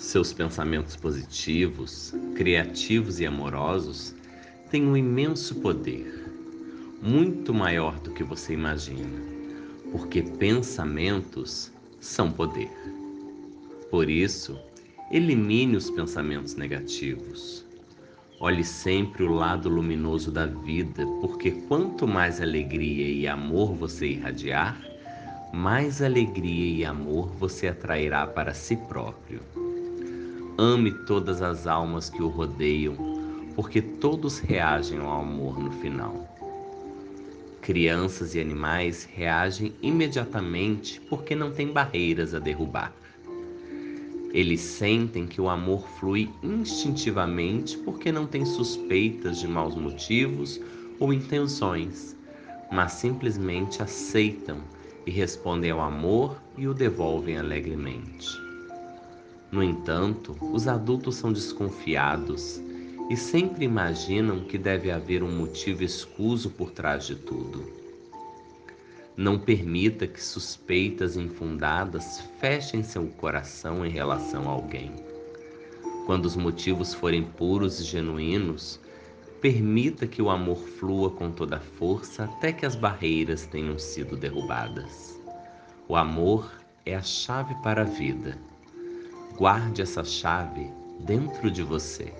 Seus pensamentos positivos, criativos e amorosos têm um imenso poder, muito maior do que você imagina, porque pensamentos são poder. Por isso, elimine os pensamentos negativos. Olhe sempre o lado luminoso da vida, porque quanto mais alegria e amor você irradiar, mais alegria e amor você atrairá para si próprio. Ame todas as almas que o rodeiam, porque todos reagem ao amor no final. Crianças e animais reagem imediatamente porque não têm barreiras a derrubar. Eles sentem que o amor flui instintivamente porque não têm suspeitas de maus motivos ou intenções, mas simplesmente aceitam e respondem ao amor e o devolvem alegremente. No entanto, os adultos são desconfiados e sempre imaginam que deve haver um motivo escuso por trás de tudo. Não permita que suspeitas infundadas fechem seu coração em relação a alguém. Quando os motivos forem puros e genuínos, permita que o amor flua com toda a força até que as barreiras tenham sido derrubadas. O amor é a chave para a vida Guarde essa chave dentro de você.